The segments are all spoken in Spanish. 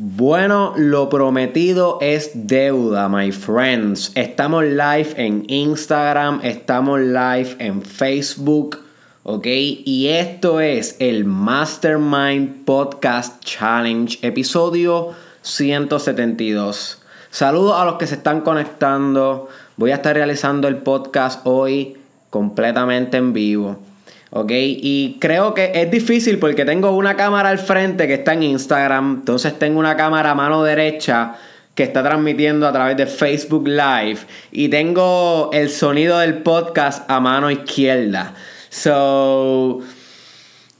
Bueno, lo prometido es deuda, my friends. Estamos live en Instagram, estamos live en Facebook, ¿ok? Y esto es el Mastermind Podcast Challenge, episodio 172. Saludos a los que se están conectando. Voy a estar realizando el podcast hoy completamente en vivo. ¿Ok? Y creo que es difícil porque tengo una cámara al frente que está en Instagram, entonces tengo una cámara a mano derecha que está transmitiendo a través de Facebook Live y tengo el sonido del podcast a mano izquierda. So,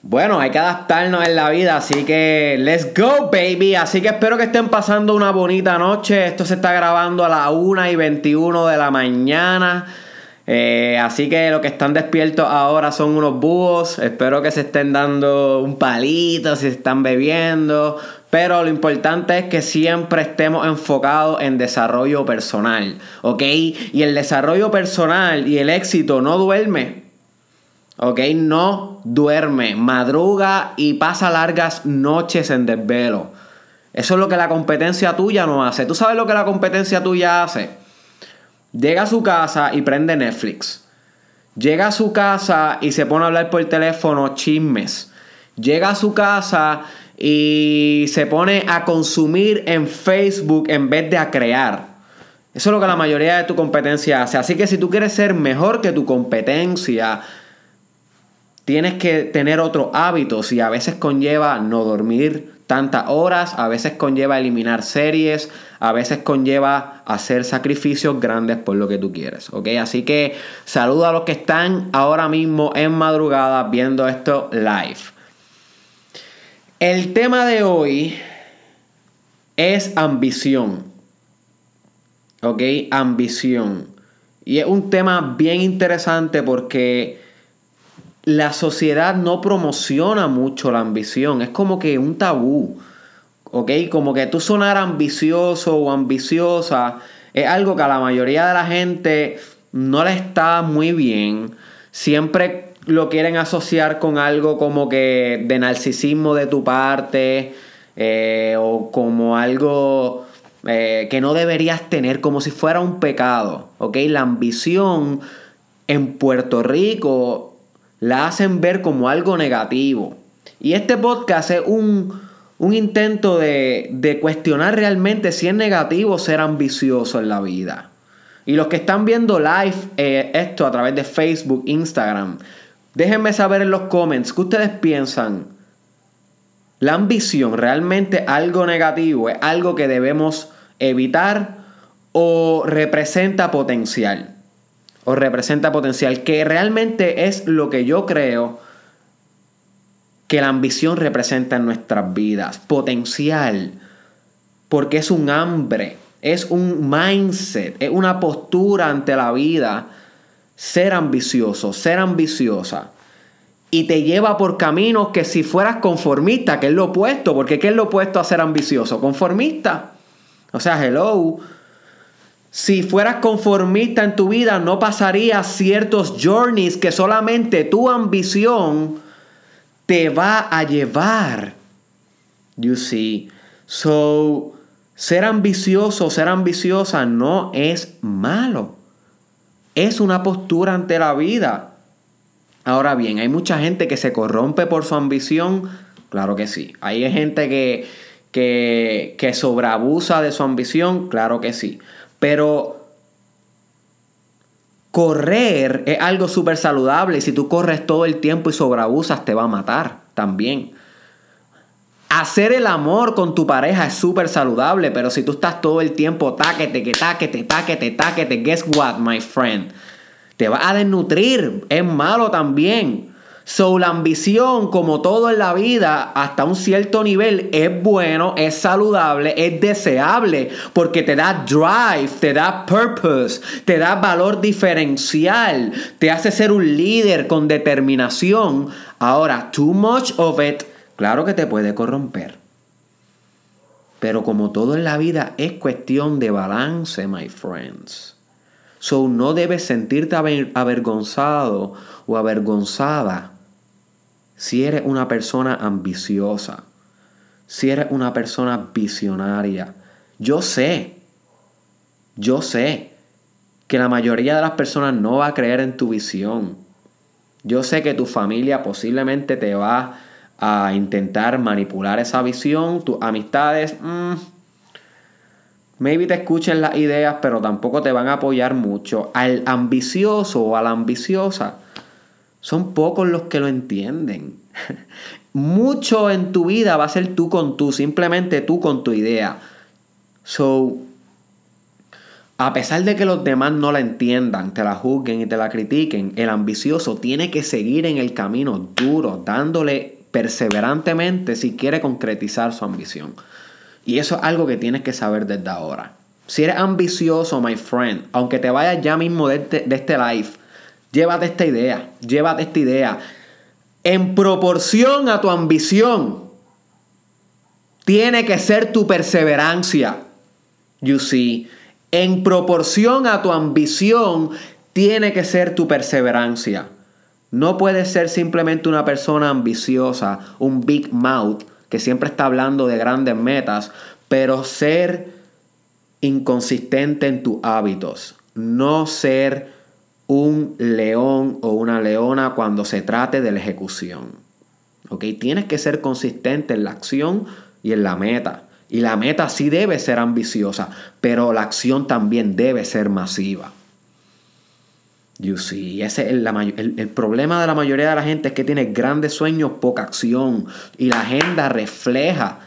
bueno, hay que adaptarnos en la vida, así que let's go, baby. Así que espero que estén pasando una bonita noche. Esto se está grabando a las 1 y 21 de la mañana. Eh, así que los que están despiertos ahora son unos búhos. Espero que se estén dando un palito, si se están bebiendo. Pero lo importante es que siempre estemos enfocados en desarrollo personal. ¿Ok? Y el desarrollo personal y el éxito no duerme. ¿Ok? No duerme. Madruga y pasa largas noches en desvelo. Eso es lo que la competencia tuya no hace. ¿Tú sabes lo que la competencia tuya hace? Llega a su casa y prende Netflix. Llega a su casa y se pone a hablar por teléfono chismes. Llega a su casa y se pone a consumir en Facebook en vez de a crear. Eso es lo que la mayoría de tu competencia hace. Así que si tú quieres ser mejor que tu competencia, tienes que tener otros hábitos y a veces conlleva no dormir tantas horas, a veces conlleva eliminar series, a veces conlleva hacer sacrificios grandes por lo que tú quieres, ¿ok? Así que saludo a los que están ahora mismo en madrugada viendo esto live. El tema de hoy es ambición, ¿ok? Ambición. Y es un tema bien interesante porque la sociedad no promociona mucho la ambición. Es como que un tabú. ¿Ok? Como que tú sonar ambicioso o ambiciosa es algo que a la mayoría de la gente no le está muy bien. Siempre lo quieren asociar con algo como que de narcisismo de tu parte eh, o como algo eh, que no deberías tener, como si fuera un pecado. ¿Ok? La ambición en Puerto Rico la hacen ver como algo negativo. Y este podcast es un, intento de, cuestionar realmente si es negativo ser ambicioso en la vida. Y los que están viendo live eh, esto a través de Facebook, Instagram, déjenme saber en los comments qué ustedes piensan. ¿La ambición realmente algo negativo? ¿Es algo que debemos evitar o representa potencial? O representa potencial, que realmente es lo que yo creo que la ambición representa en nuestras vidas, potencial, porque es un hambre, es un mindset, es una postura ante la vida, ser ambicioso, ser ambiciosa. Y te lleva por caminos que si fueras conformista, que es lo opuesto, porque ¿qué es lo opuesto a ser ambicioso? Conformista. O sea, hello, si fueras conformista en tu vida, no pasarías ciertos journeys que solamente tu ambición te va a llevar. You see. So, ser ambicioso, ser ambiciosa no es malo. Es una postura ante la vida. Ahora bien, hay mucha gente que se corrompe por su ambición. Claro que sí. Hay gente que, que, que sobreabusa de su ambición. Claro que sí. Pero correr es algo súper saludable. Si tú corres todo el tiempo y sobreabusas, te va a matar también. Hacer el amor con tu pareja es súper saludable, pero si tú estás todo el tiempo taquete, que taquete, taquete, taquete, guess what, my friend? Te va a desnutrir, es malo también. So, la ambición, como todo en la vida, hasta un cierto nivel, es bueno, es saludable, es deseable, porque te da drive, te da purpose, te da valor diferencial, te hace ser un líder con determinación. Ahora, too much of it, claro que te puede corromper. Pero como todo en la vida es cuestión de balance, my friends. So no debes sentirte avergonzado o avergonzada si eres una persona ambiciosa. si eres una persona visionaria. Yo sé, yo sé que la mayoría de las personas no va a creer en tu visión. Yo sé que tu familia posiblemente te va a intentar manipular esa visión, tus amistades, mm, maybe te escuchen las ideas, pero tampoco te van a apoyar mucho. Al ambicioso o a la ambiciosa, son pocos los que lo entienden. Mucho en tu vida va a ser tú con tú, simplemente tú con tu idea. So, a pesar de que los demás no la entiendan, te la juzguen y te la critiquen, el ambicioso tiene que seguir en el camino duro, dándole perseverantemente si quiere concretizar su ambición. Y eso es algo que tienes que saber desde ahora. Si eres ambicioso, my friend, aunque te vayas ya mismo de este, de este live, llévate esta idea, llévate esta idea. En proporción a tu ambición, tiene que ser tu perseverancia. You see, en proporción a tu ambición, tiene que ser tu perseverancia. No puedes ser simplemente una persona ambiciosa, un big mouth, que siempre está hablando de grandes metas, pero ser inconsistente en tus hábitos. No ser un león o una leona cuando se trate de la ejecución. ¿Ok? Tienes que ser consistente en la acción y en la meta. Y la meta sí debe ser ambiciosa, pero la acción también debe ser masiva. You see, ese es el, el, problema de la mayoría de la gente es que tiene grandes sueños, poca acción. Y la agenda refleja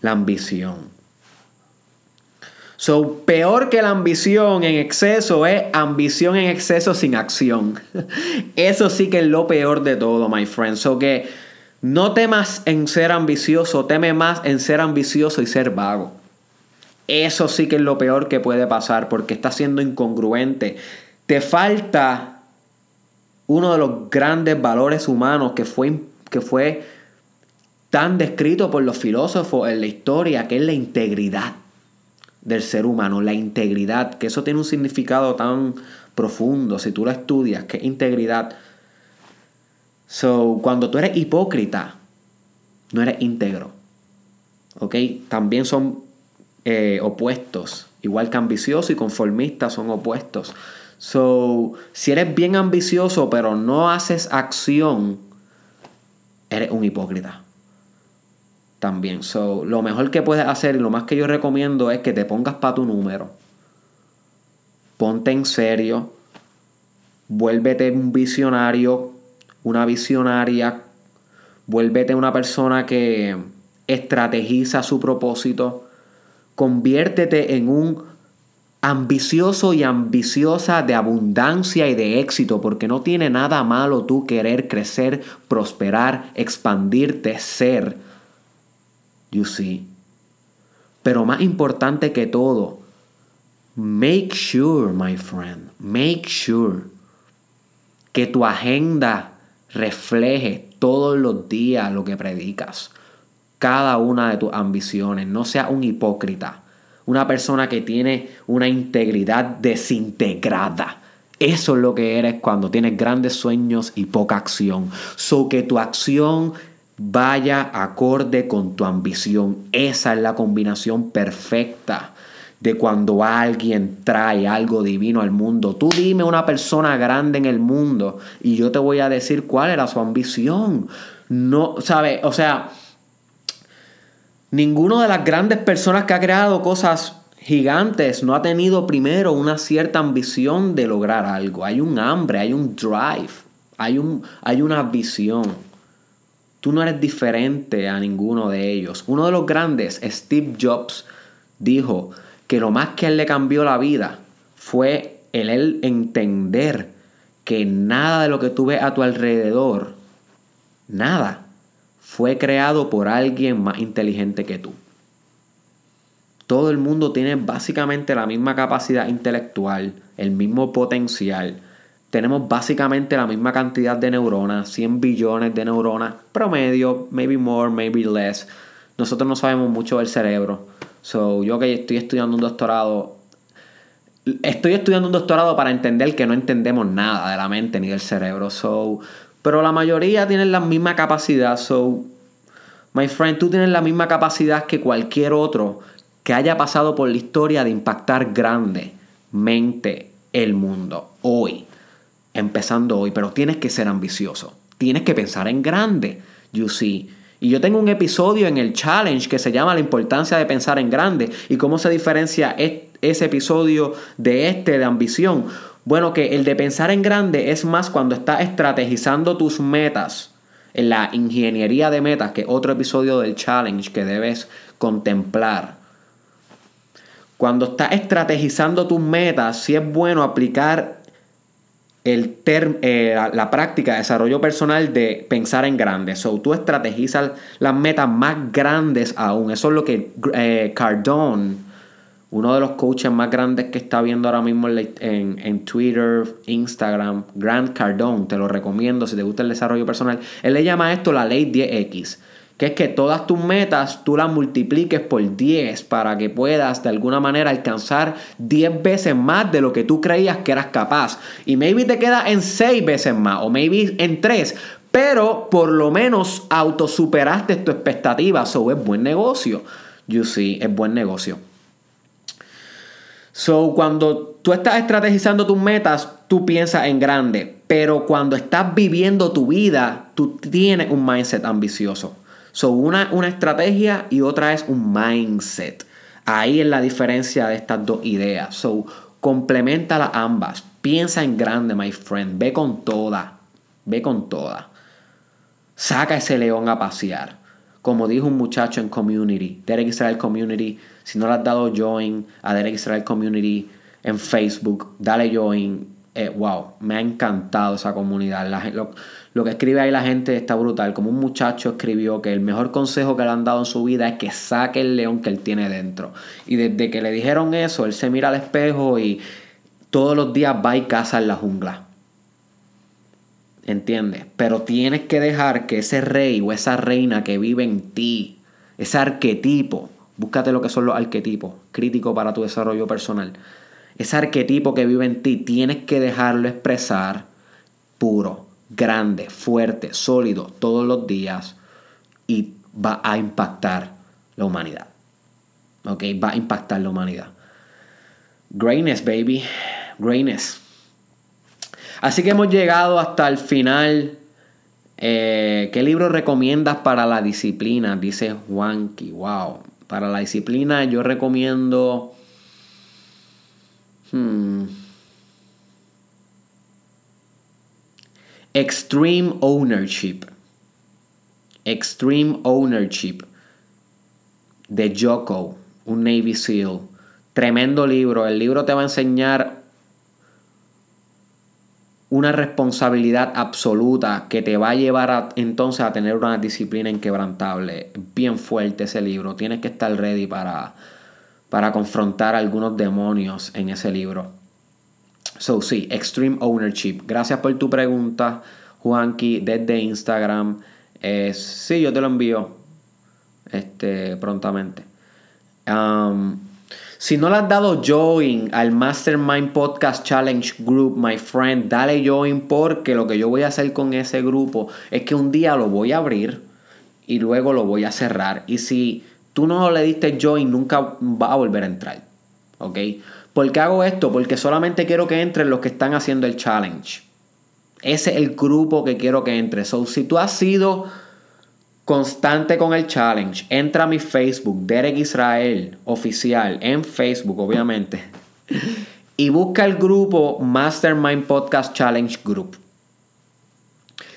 la ambición. So, peor que la ambición en exceso es ambición en exceso sin acción. Eso sí que es lo peor de todo, my friend. So que no temas en ser ambicioso, teme más en ser ambicioso y ser vago. Eso sí que es lo peor que puede pasar porque está siendo incongruente. Te falta uno de los grandes valores humanos que fue, que fue tan descrito por los filósofos en la historia, que es la integridad del ser humano, la integridad, que eso tiene un significado tan profundo si tú lo estudias, que integridad. So, cuando tú eres hipócrita, no eres íntegro. ¿Ok? También son eh, opuestos. Igual que ambicioso y conformista son opuestos. So, si eres bien ambicioso pero no haces acción, eres un hipócrita también. So, lo mejor que puedes hacer y lo más que yo recomiendo es que te pongas para tu número. Ponte en serio. Vuélvete un visionario, una visionaria. Vuélvete una persona que estrategiza su propósito. Conviértete en un ambicioso y ambiciosa de abundancia y de éxito, porque no tiene nada malo tú querer crecer, prosperar, expandirte, ser You see. Pero más importante que todo, make sure, my friend, make sure que tu agenda refleje todos los días lo que predicas. Cada una de tus ambiciones. No sea un hipócrita. Una persona que tiene una integridad desintegrada. Eso es lo que eres cuando tienes grandes sueños y poca acción. So que tu acción vaya acorde con tu ambición. Esa es la combinación perfecta de cuando alguien trae algo divino al mundo. Tú dime una persona grande en el mundo y yo te voy a decir cuál era su ambición. No, ¿sabes? O sea, ninguno de las grandes personas que ha creado cosas gigantes no ha tenido primero una cierta ambición de lograr algo. Hay un hambre, hay un drive, hay, un, hay una visión. Tú no eres diferente a ninguno de ellos. Uno de los grandes, Steve Jobs, dijo que lo más que él le cambió la vida fue el entender que nada de lo que tú ves a tu alrededor, nada, fue creado por alguien más inteligente que tú. Todo el mundo tiene básicamente la misma capacidad intelectual, el mismo potencial, tenemos básicamente la misma cantidad de neuronas, 100 billones de neuronas, promedio, maybe more, maybe less. Nosotros no sabemos mucho del cerebro. So, yo que estoy estudiando un doctorado, estoy estudiando un doctorado para entender que no entendemos nada de la mente ni del cerebro. So, pero la mayoría tienen la misma capacidad. So, My friend, tú tienes la misma capacidad que cualquier otro que haya pasado por la historia de impactar grandemente el mundo hoy, empezando hoy, pero tienes que ser ambicioso, tienes que pensar en grande, you see. Y yo tengo un episodio en el challenge que se llama La importancia de pensar en grande y cómo se diferencia ese episodio de este de ambición. Bueno, que el de pensar en grande es más cuando estás estrategizando tus metas en la ingeniería de metas, que otro episodio del challenge que debes contemplar. Cuando estás estrategizando tus metas, si es bueno aplicar el eh, la, práctica de desarrollo personal de pensar en grande. So, tú estrategizas las metas más grandes aún. Eso es lo que eh, Cardone, uno de los coaches más grandes que está viendo ahora mismo en, en, Twitter, Instagram, Grant Cardone, te lo recomiendo si te gusta el desarrollo personal. Él le llama esto la ley 10X que es que todas tus metas tú las multipliques por 10 para que puedas de alguna manera alcanzar 10 veces más de lo que tú creías que eras capaz. Y maybe te queda en 6 veces más o maybe en 3, pero por lo menos autosuperaste tu expectativa. So es buen negocio. You see, es buen negocio. So, cuando tú estás estrategizando tus metas, tú piensas en grande. Pero cuando estás viviendo tu vida, tú tienes un mindset ambicioso. So, una, una estrategia y otra es un mindset. Ahí es la diferencia de estas dos ideas. So, complementala ambas. Piensa en grande, my friend. Ve con toda. Ve con toda. Saca ese león a pasear. Como dijo un muchacho en Community, Derek Israel Community. Si no le has dado join a Derek Israel Community en Facebook, dale join. Eh, wow, me ha encantado esa comunidad. La, lo, que escribe ahí la gente está brutal. Como un muchacho escribió que el mejor consejo que le han dado en su vida es que saque el león que él tiene dentro. Y desde que le dijeron eso, él se mira al espejo y todos los días va y caza en la jungla. ¿Entiendes? Pero tienes que dejar que ese rey o esa reina que vive en ti, ese arquetipo, búscate lo que son los arquetipos, crítico para tu desarrollo personal. Ese arquetipo que vive en ti, tienes que dejarlo expresar puro grande, fuerte, sólido todos los días y va a impactar la humanidad. ¿Ok? Va a impactar la humanidad. Greatness, baby. Greatness. Así que hemos llegado hasta el final. Eh, ¿Qué libro recomiendas para la disciplina? Dice Juanqui. Wow. Para la disciplina yo recomiendo... Hmm, Extreme Ownership. Extreme Ownership de Joko, un Navy SEAL. Tremendo libro. El libro te va a enseñar una responsabilidad absoluta que te va a llevar entonces a tener una disciplina inquebrantable. Bien fuerte ese libro. Tienes que estar ready para, para confrontar algunos demonios en ese libro. So, sí, Extreme Ownership. Gracias por tu pregunta, Juanqui, desde Instagram. Eh, sí, yo te lo envío este, prontamente. Um, si no le has dado join al Mastermind Podcast Challenge Group, my friend, dale join porque lo que yo voy a hacer con ese grupo es que un día lo voy a abrir y luego lo voy a cerrar. Y si no le diste join, nunca va a volver a entrar. ¿Ok? ¿Por qué hago esto? Porque solamente quiero que entren los que están haciendo el challenge. Ese es el grupo que quiero que entre. Si tú has sido constante con el challenge, entra a mi Facebook, Derek Israel Oficial, en Facebook, obviamente. Y busca el grupo Mastermind Podcast Challenge Group.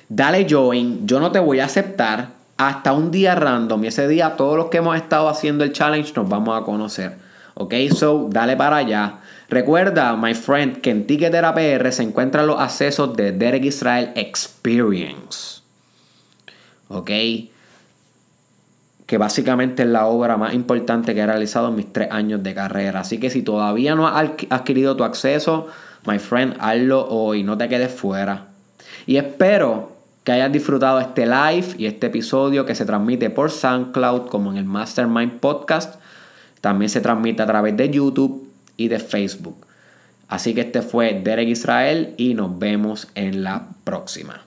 Dale join. Yo no te voy a aceptar hasta un día random. Y ese día, todos los que hemos estado haciendo el challenge nos vamos a conocer. Ok, so dale para allá. Recuerda, my friend, que en Ticketera PR se encuentran los accesos de Derek Israel Experience. Ok, que básicamente es la obra más importante que he realizado en mis tres años de carrera. Así que si todavía no has adquirido tu acceso, my friend, hazlo hoy, no te quedes fuera. Y espero que hayas disfrutado este live y este episodio que se transmite por SoundCloud como en el Mastermind Podcast también se transmite a través de YouTube y de Facebook. Así que este fue Derek Israel y nos vemos en la próxima.